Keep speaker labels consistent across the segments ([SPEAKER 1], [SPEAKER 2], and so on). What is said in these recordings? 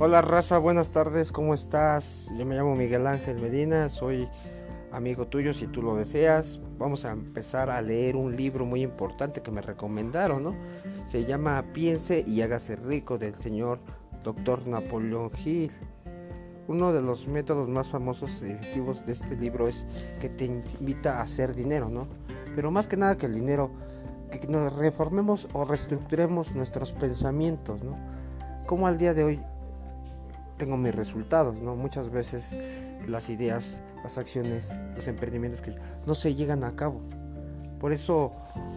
[SPEAKER 1] Hola raza, buenas tardes, ¿cómo estás? Yo me llamo Miguel Ángel Medina, soy amigo tuyo si tú lo deseas. Vamos a empezar a leer un libro muy importante que me recomendaron, ¿no? Se llama Piense y hágase rico del señor Dr. Napoleón Hill. Uno de los métodos más famosos y efectivos de este libro es que te invita a hacer dinero, ¿no? Pero más que nada que el dinero, que nos reformemos o reestructuremos nuestros pensamientos, ¿no? Como al día de hoy tengo mis resultados, ¿no? Muchas veces las ideas, las acciones, los emprendimientos que no se llegan a cabo. Por eso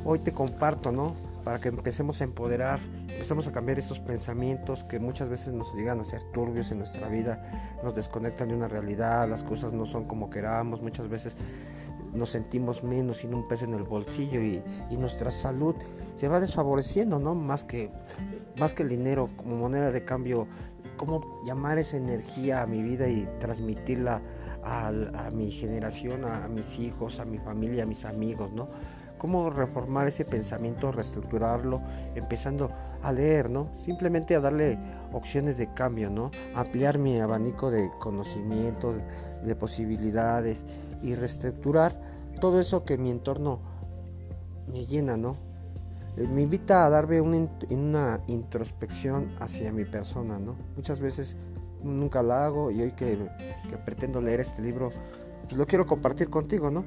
[SPEAKER 1] hoy te comparto, ¿no? Para que empecemos a empoderar, empecemos a cambiar esos pensamientos que muchas veces nos llegan a ser turbios en nuestra vida, nos desconectan de una realidad, las cosas no son como queramos, muchas veces nos sentimos menos sin un peso en el bolsillo y, y nuestra salud se va desfavoreciendo, ¿no? Más que, más que el dinero como moneda de cambio cómo llamar esa energía a mi vida y transmitirla a, mi generación, a, mis hijos, a mi familia, a mis amigos, ¿no? Cómo reformar ese pensamiento, reestructurarlo, empezando a leer, ¿no? Simplemente a darle opciones de cambio, ¿no? Ampliar mi abanico de conocimientos, de posibilidades y reestructurar todo eso que mi entorno me llena, ¿no? Eh, me invita a darme una, introspección hacia mi persona, ¿no? Muchas veces nunca la hago y hoy que, que pretendo leer este libro, pues lo quiero compartir contigo, ¿no?